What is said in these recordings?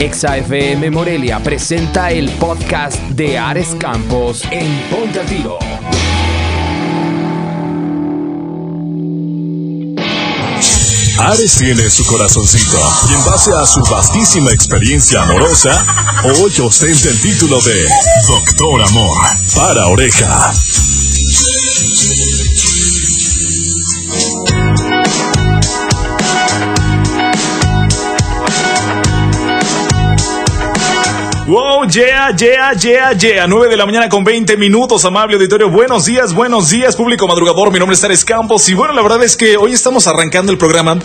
ExaFM Morelia presenta el podcast de Ares Campos en Ponte Tiro. Ares tiene su corazoncito y en base a su vastísima experiencia amorosa, hoy ostenta el título de Doctor Amor para Oreja. Wow, yeah, yeah, yeah, yeah. 9 de la mañana con 20 minutos, amable auditorio. Buenos días, buenos días, público madrugador. Mi nombre es Ares Campos. Y bueno, la verdad es que hoy estamos arrancando el programa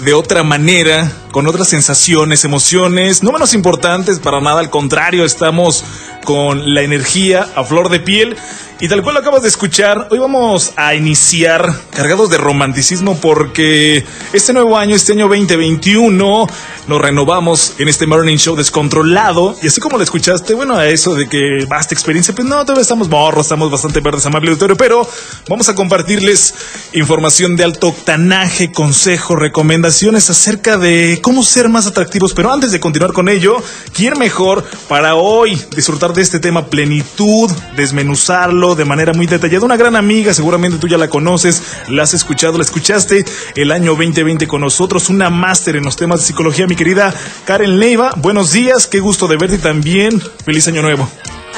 de otra manera, con otras sensaciones, emociones, no menos importantes, para nada, al contrario, estamos con la energía a flor de piel. Y tal cual lo acabas de escuchar, hoy vamos a iniciar cargados de romanticismo porque este nuevo año, este año 2021, nos renovamos en este Morning Show descontrolado. Y así como lo escuchaste, bueno, a eso de que basta experiencia, pues no, todavía estamos morros, estamos bastante verdes, amable auditorio, pero vamos a compartirles información de alto octanaje, consejos, recomendaciones acerca de cómo ser más atractivos. Pero antes de continuar con ello, ¿quién mejor para hoy disfrutar de este tema plenitud, desmenuzarlo de manera muy detallada? Una gran amiga, seguramente tú ya la conoces, la has escuchado, la escuchaste el año 2020 con nosotros, una máster en los temas de psicología, mi querida Karen Leiva. Buenos días, qué gusto de verte y también feliz año nuevo.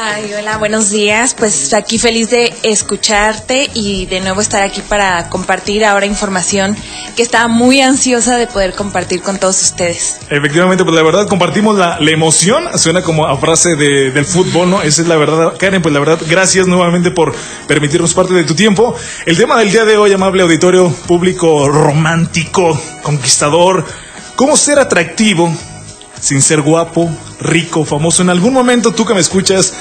Ay, hola, buenos días. Pues aquí feliz de escucharte y de nuevo estar aquí para compartir ahora información que estaba muy ansiosa de poder compartir con todos ustedes. Efectivamente, pues la verdad compartimos la, emoción, suena como a frase de, del fútbol, ¿no? Esa es la verdad. Karen, pues la verdad, gracias nuevamente por permitirnos parte de tu tiempo. El tema del día de hoy, amable auditorio, público romántico, conquistador, cómo ser atractivo sin ser guapo, rico, famoso. En algún momento tú que me escuchas,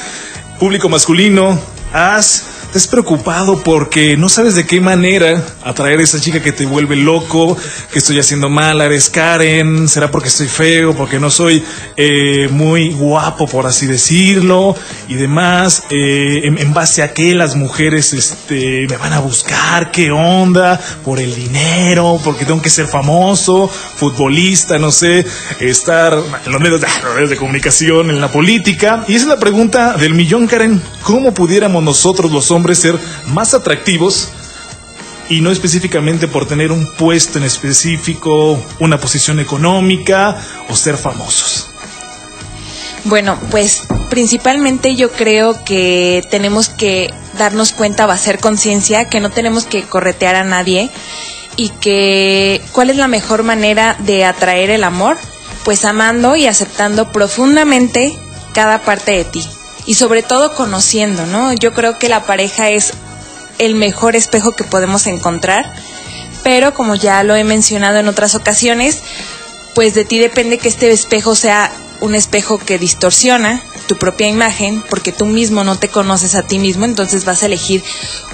público masculino, has has preocupado porque no sabes de qué manera atraer a esa chica que te vuelve loco, que estoy haciendo mal, eres Karen, será porque estoy feo, porque no soy eh, muy guapo, por así decirlo, y demás, eh, en, base a qué las mujeres este, me van a buscar, qué onda, por el dinero, porque tengo que ser famoso, futbolista, no sé, estar en los medios de, de comunicación, en la política, y esa es la pregunta del millón, Karen, ¿cómo pudiéramos nosotros los hombres ser más atractivos y no específicamente por tener un puesto en específico, una posición económica o ser famosos? Bueno, pues principalmente yo creo que tenemos que darnos cuenta o hacer conciencia que no tenemos que corretear a nadie y que cuál es la mejor manera de atraer el amor, pues amando y aceptando profundamente cada parte de ti y sobre todo conociendo, ¿no? Yo creo que la pareja es el mejor espejo que podemos encontrar, pero como ya lo he mencionado en otras ocasiones, pues de ti depende que este espejo sea un espejo que distorsiona tu propia imagen, porque tú mismo no te conoces a ti mismo, entonces vas a elegir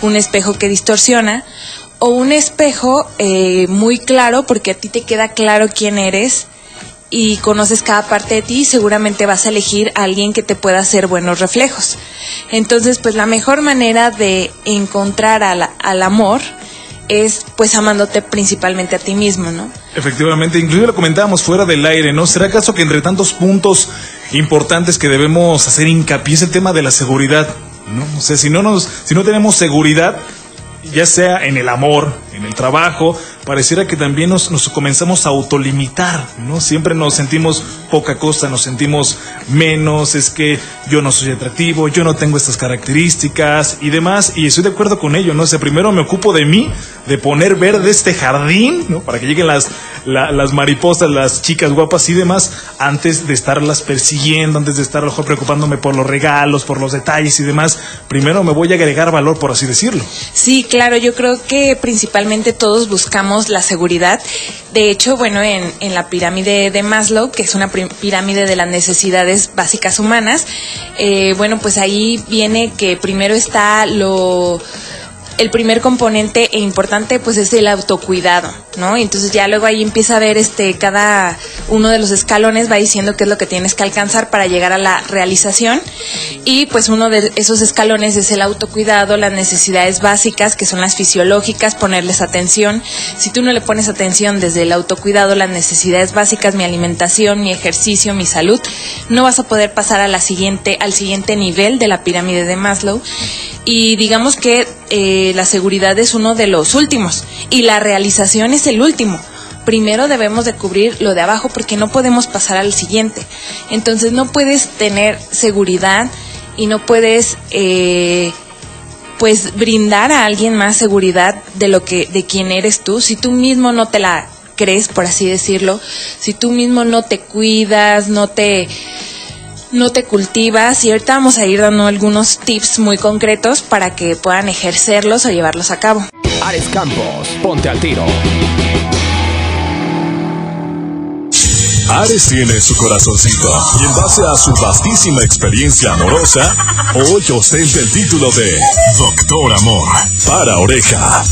un espejo que distorsiona, o un espejo eh, muy claro, porque a ti te queda claro quién eres, y conoces cada parte de ti, seguramente vas a elegir a alguien que te pueda hacer buenos reflejos. Entonces, pues la mejor manera de encontrar al, al amor es pues amándote principalmente a ti mismo, ¿no? Efectivamente, incluso lo comentábamos fuera del aire, ¿no? ¿Será acaso que entre tantos puntos importantes que debemos hacer hincapié es el tema de la seguridad? ¿no? O sea, si no nos, si no tenemos seguridad, ya sea en el amor, en el trabajo, pareciera que también nos, nos, comenzamos a autolimitar, ¿no? Siempre nos sentimos poca cosa, nos sentimos menos, es que yo no soy atractivo, yo no tengo estas características y demás, y estoy de acuerdo con ello, ¿no? O sea, primero me ocupo de mí, de poner verde este jardín, ¿no? Para que lleguen las, la, las mariposas, las chicas guapas y demás, antes de estarlas persiguiendo, antes de estar preocupándome por los regalos, por los detalles y demás, primero me voy a agregar valor, por así decirlo. Sí, claro, yo creo que principalmente todos buscamos la seguridad. De hecho, bueno, en, en la pirámide de Maslow, que es una pirámide de las necesidades básicas humanas, eh, bueno, pues ahí viene que primero está lo el primer componente e importante pues es el autocuidado, ¿no? Entonces ya luego ahí empieza a ver este cada uno de los escalones va diciendo qué es lo que tienes que alcanzar para llegar a la realización y pues uno de esos escalones es el autocuidado, las necesidades básicas que son las fisiológicas, ponerles atención. Si tú no le pones atención desde el autocuidado, las necesidades básicas, mi alimentación, mi ejercicio, mi salud, no vas a poder pasar a la siguiente al siguiente nivel de la pirámide de Maslow y digamos que eh, la seguridad es uno de los últimos y la realización es el último. Primero debemos de cubrir lo de abajo porque no podemos pasar al siguiente. Entonces no puedes tener seguridad y no puedes eh, pues brindar a alguien más seguridad de lo que de quién eres tú si tú mismo no te la crees por así decirlo si tú mismo no te cuidas no te no te cultivas y ahorita vamos a ir dando algunos tips muy concretos para que puedan ejercerlos o llevarlos a cabo. Ares Campos, ponte al tiro. Ares tiene su corazoncito y en base a su vastísima experiencia amorosa, hoy ostenta el título de Doctor Amor para Oreja.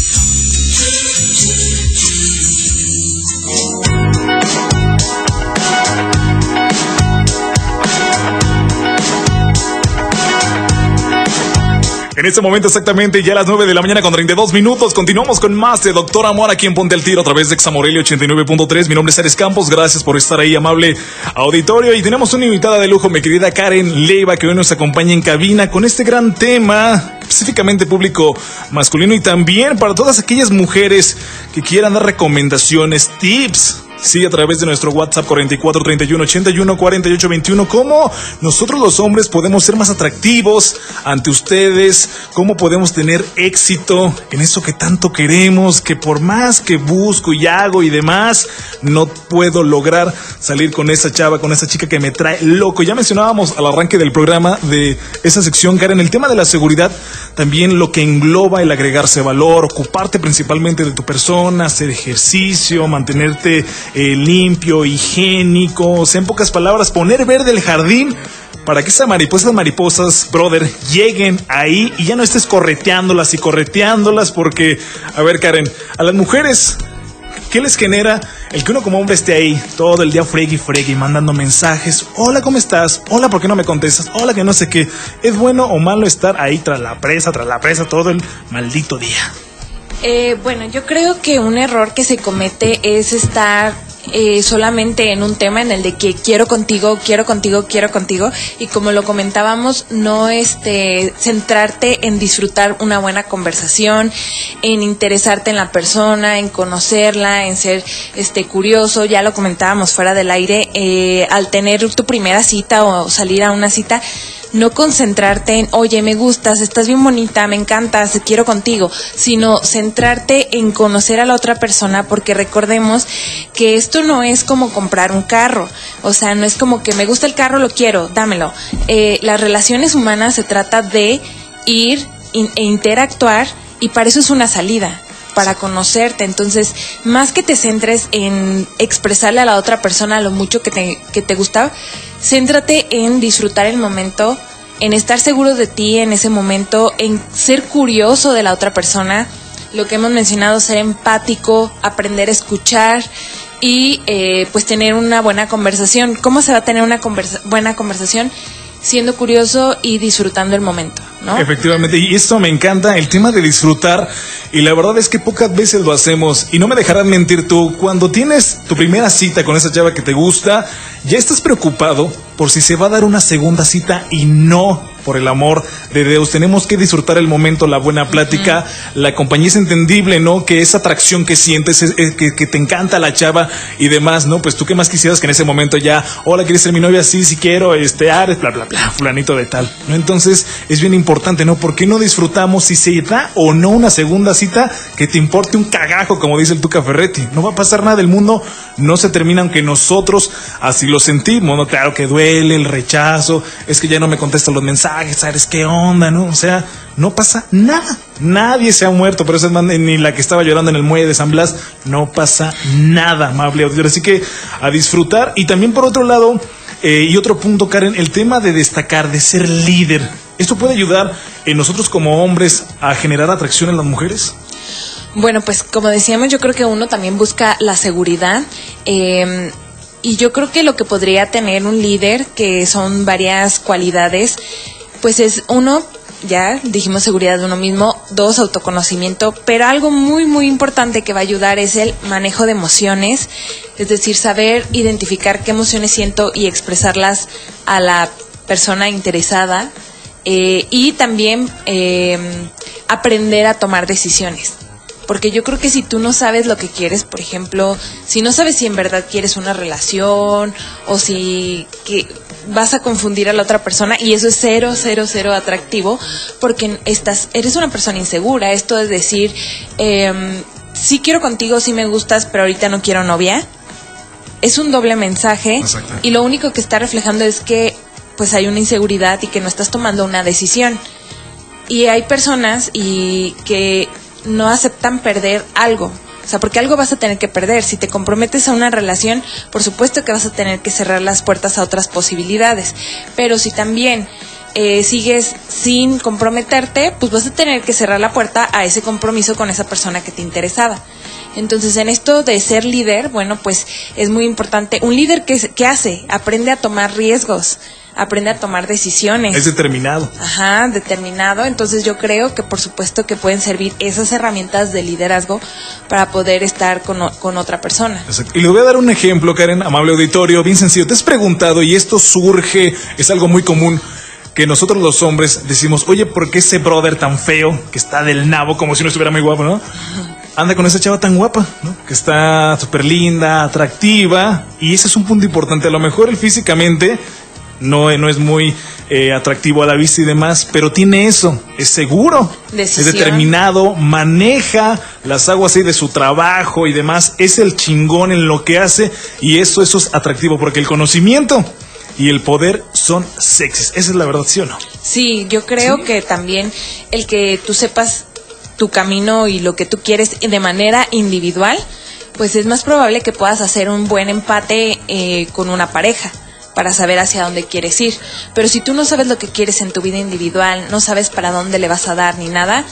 En este momento exactamente ya a las 9 de la mañana con 32 minutos continuamos con más de Doctor Amor aquí en Ponte al Tiro a través de Examorelli 89.3. Mi nombre es Ares Campos, gracias por estar ahí amable auditorio y tenemos una invitada de lujo, mi querida Karen Leiva que hoy nos acompaña en cabina con este gran tema específicamente público masculino y también para todas aquellas mujeres que quieran dar recomendaciones, tips Sí, a través de nuestro WhatsApp 44 31 81 48 21. ¿Cómo nosotros los hombres podemos ser más atractivos ante ustedes? ¿Cómo podemos tener éxito en eso que tanto queremos? Que por más que busco y hago y demás, no puedo lograr salir con esa chava, con esa chica que me trae loco. Ya mencionábamos al arranque del programa de esa sección, Karen, el tema de la seguridad, también lo que engloba el agregarse valor, ocuparte principalmente de tu persona, hacer ejercicio, mantenerte eh, limpio, higiénico, o sea, en pocas palabras, poner verde el jardín para que esas mariposas, mariposas, brother, lleguen ahí y ya no estés correteándolas y correteándolas porque, a ver Karen, a las mujeres, ¿qué les genera el que uno como hombre esté ahí todo el día fregui fregui mandando mensajes? Hola, ¿cómo estás? Hola, ¿por qué no me contestas? Hola, que no sé qué. ¿Es bueno o malo estar ahí tras la presa, tras la presa todo el maldito día? Eh, bueno, yo creo que un error que se comete es estar eh, solamente en un tema en el de que quiero contigo, quiero contigo, quiero contigo. Y como lo comentábamos, no este centrarte en disfrutar una buena conversación, en interesarte en la persona, en conocerla, en ser este curioso, ya lo comentábamos fuera del aire, eh, al tener tu primera cita o salir a una cita no concentrarte en, oye, me gustas, estás bien bonita, me encantas, quiero contigo, sino centrarte en conocer a la otra persona, porque recordemos que esto no es como comprar un carro, o sea, no es como que me gusta el carro, lo quiero, dámelo. Eh, las relaciones humanas se trata de ir e interactuar y para eso es una salida para conocerte. Entonces, más que te centres en expresarle a la otra persona lo mucho que te, que te gusta, céntrate en disfrutar el momento, en estar seguro de ti en ese momento, en ser curioso de la otra persona, lo que hemos mencionado, ser empático, aprender a escuchar y eh, pues tener una buena conversación. ¿Cómo se va a tener una buena conversación? Siendo curioso y disfrutando el momento. ¿no? Efectivamente, y esto me encanta, el tema de disfrutar, y la verdad es que pocas veces lo hacemos, y no me dejarás mentir tú, cuando tienes tu primera cita con esa chava que te gusta, ya estás preocupado por si se va a dar una segunda cita y no por el amor de Dios. Tenemos que disfrutar el momento, la buena plática, la compañía es entendible, ¿no? Que esa atracción que sientes, que, te encanta la chava y demás, ¿no? Pues tú qué más quisieras que en ese momento ya, hola, ¿quieres ser mi novia? Sí, sí quiero, este, Ares, bla, bla, bla, fulanito de tal, ¿no? Entonces es bien importante, ¿no? ¿Por qué no disfrutamos si se da o no una segunda cita que te importe un cagajo, como dice el Tuca Ferretti? No va a pasar nada, del mundo no se termina aunque nosotros así lo sentimos, ¿no? Claro que duele el rechazo, es que ya no me contestan los mensajes, ¿sabes qué onda, no? O sea, no pasa nada. Nadie se ha muerto, por eso es ni la que estaba llorando en el muelle de San Blas, no pasa nada, amable auditorio. Así que a disfrutar. Y también por otro lado, eh, y otro punto, Karen, el tema de destacar, de ser líder ¿Esto puede ayudar en nosotros como hombres a generar atracción en las mujeres? Bueno, pues como decíamos, yo creo que uno también busca la seguridad. eh, y yo creo que lo que podría tener un líder, que son varias cualidades, pues es uno, ya dijimos seguridad de uno mismo, dos, autoconocimiento, pero algo muy, muy importante que va a ayudar es el manejo de emociones, es decir, saber identificar qué emociones siento y expresarlas a la persona interesada eh, y también eh, aprender a tomar decisiones. Porque yo creo que si tú no sabes lo que quieres, por ejemplo, si no sabes si en verdad quieres una relación o si que vas a confundir a la otra persona y eso es cero, cero, cero atractivo porque estás, eres una persona insegura. Esto es decir, eh, sí quiero contigo, sí me gustas, pero ahorita no quiero novia. Es un doble mensaje Exacto. y lo único que está reflejando es que pues hay una inseguridad y que no estás tomando una decisión. Y hay personas y que no aceptan perder algo. O sea, porque algo vas a tener que perder. Si te comprometes a una relación, por supuesto que vas a tener que cerrar las puertas a otras posibilidades. Pero si también eh, sigues sin comprometerte, pues vas a tener que cerrar la puerta a ese compromiso con esa persona que te interesaba. Entonces, en esto de ser líder, bueno, pues es muy importante. Un líder que, que hace, aprende a tomar riesgos, aprende a tomar decisiones. Es determinado. Ajá, determinado. Entonces yo creo que por supuesto que pueden servir esas herramientas de liderazgo para poder estar con, con otra persona. Exacto. Y le voy a dar un ejemplo, Karen, amable auditorio, bien sencillo. Te has preguntado, y esto surge, es algo muy común, que nosotros los hombres decimos, oye, ¿por qué ese brother tan feo, que está del nabo, como si no estuviera muy guapo, ¿no? Anda con esa chava tan guapa, ¿no? Que está súper linda, atractiva, y ese es un punto importante. A lo mejor él físicamente no, no es muy eh, atractivo a la vista y demás, pero tiene eso, es seguro, Decisión. es determinado, maneja las aguas ahí de su trabajo y demás, es el chingón en lo que hace y eso, eso es atractivo porque el conocimiento y el poder son sexys, esa es la verdad, ¿sí o no? Sí, yo creo Sí. que también el que tú sepas tu camino y lo que tú quieres de manera individual, pues es más probable que puedas hacer un buen empate eh, con una pareja para saber hacia dónde quieres ir. Pero si tú no sabes lo que quieres en tu vida individual, no sabes para dónde le vas a dar ni nada,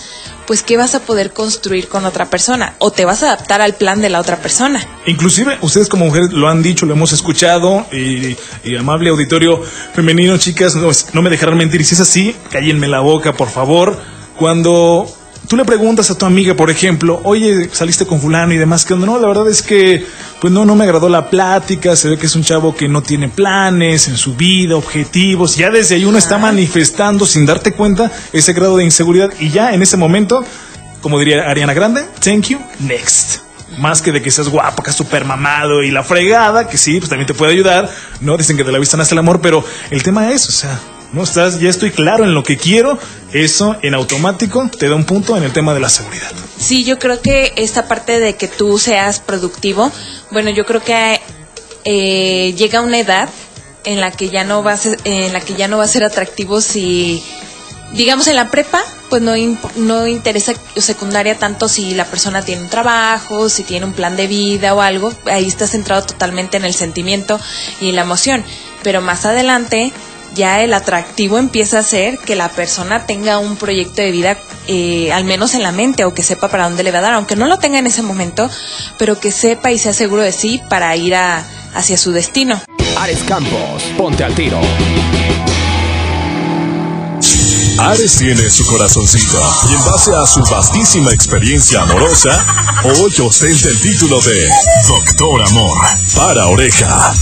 pues qué vas a poder construir con otra persona o te vas a adaptar al plan de la otra persona. Inclusive ustedes como mujeres lo han dicho, lo hemos escuchado y, amable auditorio femenino, chicas, no, no me dejarán mentir. Si es así, cállenme la boca, por favor. Cuando tú le preguntas a tu amiga, por ejemplo, oye, saliste con fulano y demás, que no, la verdad es que, pues no, no me agradó la plática, se ve que es un chavo que no tiene planes en su vida, objetivos, ya desde ahí uno está manifestando sin darte cuenta ese grado de inseguridad y ya en ese momento, como diría Ariana Grande, thank you, next. Más que de que seas guapo, que es súper mamado y la fregada, que sí, pues también te puede ayudar, ¿no? Dicen que de la vista nace el amor, pero el tema es, o sea, no estás, ya estoy claro en lo que quiero, eso en automático te da un punto en el tema de la seguridad. Sí, yo creo que esta parte de que tú seas productivo, bueno, yo creo que eh, llega una edad en la que ya no va a ser, en la que ya no va a ser atractivo si, digamos, en la prepa, pues no no interesa secundaria tanto si la persona tiene un trabajo, si tiene un plan de vida o algo, ahí está centrado totalmente en el sentimiento y en la emoción, pero más adelante ya el atractivo empieza a ser que la persona tenga un proyecto de vida eh, al menos en la mente o que sepa para dónde le va a dar, aunque no lo tenga en ese momento, pero que sepa y sea seguro de sí para ir hacia su destino. Ares Campos, ponte al tiro. Ares tiene su corazoncito y en base a su vastísima experiencia amorosa, hoy ostenta el título de Doctor Amor para oreja.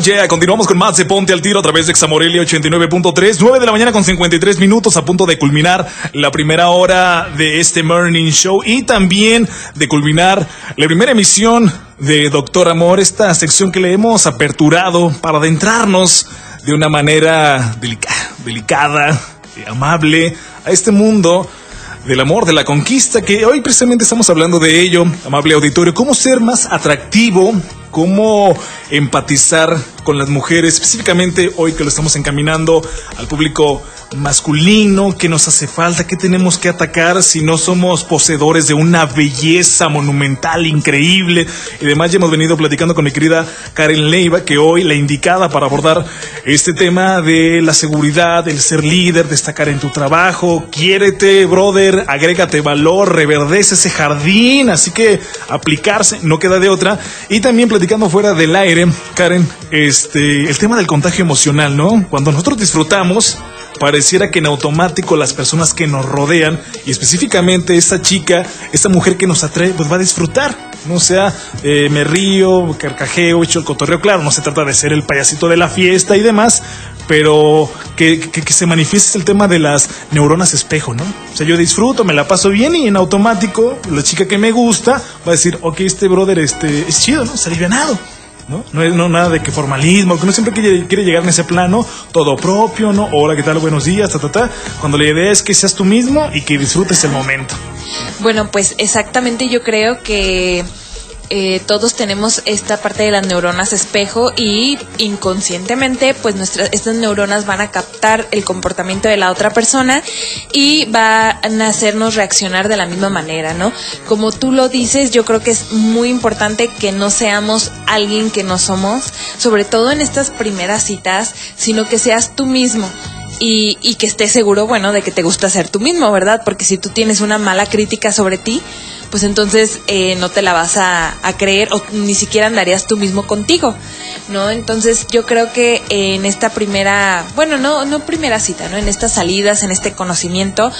Oh continuamos con más de Ponte al Tiro a través de Examorelia 89.3, 9 de la mañana con 53 minutos a punto de culminar la primera hora de este Morning Show y también de culminar la primera emisión de Doctor Amor, esta sección que le hemos aperturado para adentrarnos de una manera delica- delicada amable a este mundo del amor, de la conquista, que hoy precisamente estamos hablando de ello, amable auditorio, cómo ser más atractivo, cómo empatizar con las mujeres, específicamente hoy que lo estamos encaminando al público masculino, qué nos hace falta, qué tenemos que atacar si no somos poseedores de una belleza monumental, increíble. Y además ya hemos venido platicando con mi querida Karen Leiva, que hoy la indicada para abordar este tema de la seguridad, el ser líder, destacar en tu trabajo, quiérete, brother, agrégate valor, reverdece ese jardín, así que aplicarse, no queda de otra. Y también platicando fuera del aire, Karen, este, el tema del contagio emocional, ¿no? Cuando nosotros disfrutamos, pareciera que en automático las personas que nos rodean, y específicamente esta chica, esta mujer que nos atrae, pues va a disfrutar. No sea, eh, me río, carcajeo, echo el cotorreo. Claro, no se trata de ser el payasito de la fiesta y demás, pero que, se manifieste el tema de las neuronas espejo, ¿no? O sea, yo disfruto, me la paso bien y en automático la chica que me gusta va a decir, ok, este brother este, es chido, ¿no? Está alivianado. ¿No? No es no, nada de que formalismo, que uno siempre quiere, quiere, llegar en ese plano, todo propio, ¿no? Hola, ¿qué tal? Buenos días, ta, ta, ta. Cuando la idea es que seas tú mismo y que disfrutes el momento. Bueno, pues exactamente yo creo que eh, todos tenemos esta parte de las neuronas espejo y inconscientemente pues nuestras estas neuronas van a captar el comportamiento de la otra persona y van a hacernos reaccionar de la misma manera, ¿no? Como tú lo dices, yo creo que es muy importante que no seamos alguien que no somos, sobre todo en estas primeras citas, sino que seas tú mismo. Y, y que estés seguro, bueno, de que te gusta ser tú mismo, ¿verdad? Porque si tú tienes una mala crítica sobre ti, pues entonces eh, no te la vas a, creer o ni siquiera andarías tú mismo contigo, ¿no? Entonces yo creo que en esta primera, bueno, no, no primera cita, ¿no? En estas salidas, en este conocimiento,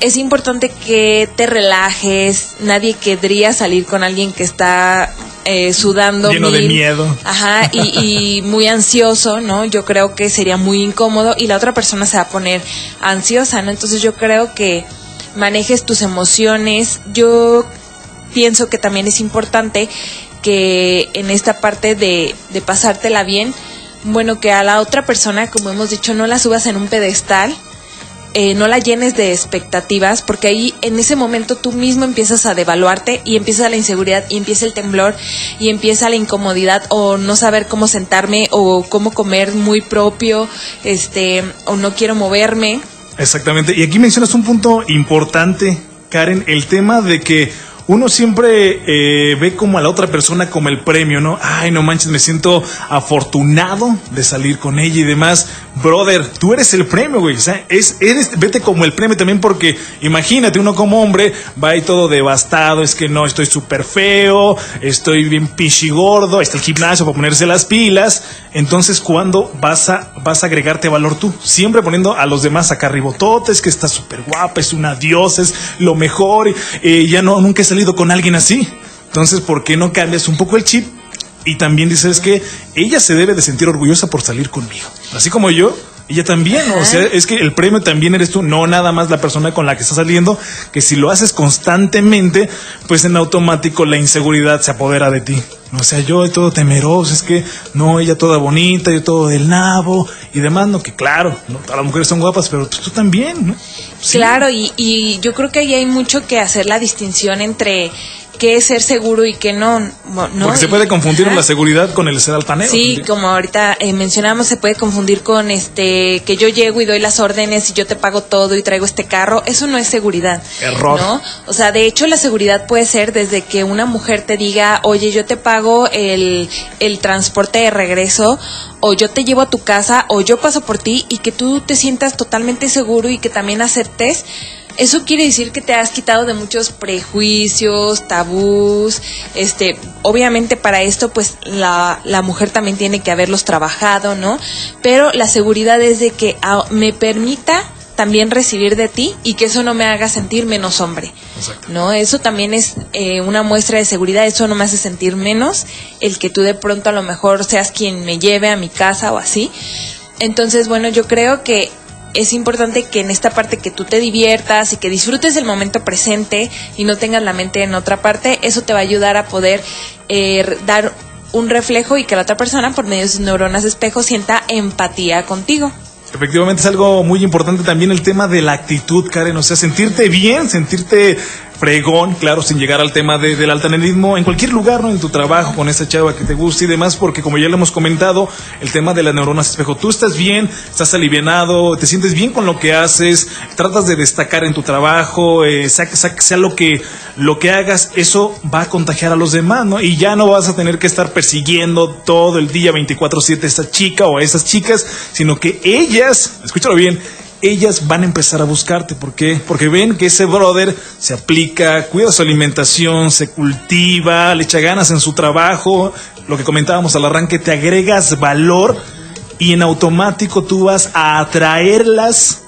es importante que te relajes, nadie querría salir con alguien que está eh, sudando. Lleno de miedo. Ajá, y, y, muy ansioso, ¿no? Yo creo que sería muy incómodo y la otra persona se va a poner ansiosa, ¿no? Entonces yo creo que manejes tus emociones. Yo pienso que también es importante que en esta parte de, de pasártela bien, bueno, que a la otra persona, como hemos dicho, no la subas en un pedestal, eh, no la llenes de expectativas, porque ahí en ese momento tú mismo empiezas a devaluarte y empieza la inseguridad y empieza el temblor y empieza la incomodidad o no saber cómo sentarme o cómo comer muy propio, este, o no quiero moverme. Exactamente. Y aquí mencionas un punto importante, Karen, el tema de que uno siempre eh, ve como a la otra persona como el premio, ¿no? Ay, no manches, me siento afortunado de salir con ella y demás. Brother, tú eres el premio, güey. O sea, vete como el premio también porque imagínate, uno como hombre va ahí todo devastado, es que no, estoy súper feo, estoy bien pichigordo, está el gimnasio para ponerse las pilas. Entonces, ¿cuándo vas a, vas a agregarte valor tú? Siempre poniendo a los demás acá ribototes, que está súper guapa, es una diosa, es lo mejor, eh, ya no, nunca he salido con alguien así. Entonces, ¿por qué no cambias un poco el chip? Y también dices que ella se debe de sentir orgullosa por salir conmigo. Así como yo, ella también, o sea, es que el premio también eres tú, no nada más la persona con la que estás saliendo, que si lo haces constantemente, pues en automático la inseguridad se apodera de ti. O sea, yo todo temeroso, es que no, ella toda bonita, yo todo del nabo y demás, no, que claro, ¿no? todas las mujeres son guapas, pero tú, también, ¿no? Claro, y, y yo creo que ahí hay mucho que hacer la distinción entre qué es ser seguro y qué no. ¿no? Porque se puede confundir la seguridad con el ser altanero. Sí, como ahorita eh, mencionamos, se puede confundir con este que yo llego y doy las órdenes y yo te pago todo y traigo este carro. Eso no es seguridad. Error. ¿no? O sea, de hecho, la seguridad puede ser desde que una mujer te diga, oye, yo te pago el, el transporte de regreso, o yo te llevo a tu casa, o yo paso por ti y que tú te sientas totalmente seguro y que también aceptes eso quiere decir que te has quitado de muchos prejuicios, tabús, este, obviamente para esto pues la, la mujer también tiene que haberlos trabajado, ¿no? Pero la seguridad es de que ah, me permita también recibir de ti y que eso no me haga sentir menos hombre. ¿No? Eso también es eh, una muestra de seguridad, eso no me hace sentir menos el que tú de pronto a lo mejor seas quien me lleve a mi casa o así. Entonces, bueno, yo creo que es importante que en esta parte que tú te diviertas y que disfrutes del momento presente y no tengas la mente en otra parte, eso te va a ayudar a poder eh, dar un reflejo y que la otra persona, por medio de sus neuronas espejo, sienta empatía contigo. Efectivamente es algo muy importante también el tema de la actitud, Karen, o sea, sentirte bien, sentirte fregón, claro, sin llegar al tema de, del altanerismo, en cualquier lugar, ¿no? En tu trabajo, con esa chava que te gusta y demás, porque como ya le hemos comentado, el tema de las neuronas espejo, tú estás bien, estás alivianado, te sientes bien con lo que haces, tratas de destacar en tu trabajo, eh, sea, sea, lo que, lo que hagas, eso va a contagiar a los demás, ¿no? Y ya no vas a tener que estar persiguiendo todo el día 24/7 a esta chica o a esas chicas, sino que ellas, escúchalo bien, ellas van a empezar a buscarte. ¿Por qué? Porque ven que ese brother se aplica, cuida su alimentación, se cultiva, le echa ganas en su trabajo. Lo que comentábamos al arranque, te agregas valor y en automático tú vas a atraerlas.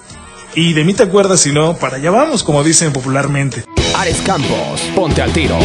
Y de mí te acuerdas, si no, para allá vamos, como dicen popularmente. Ares Campos, ponte al tiro.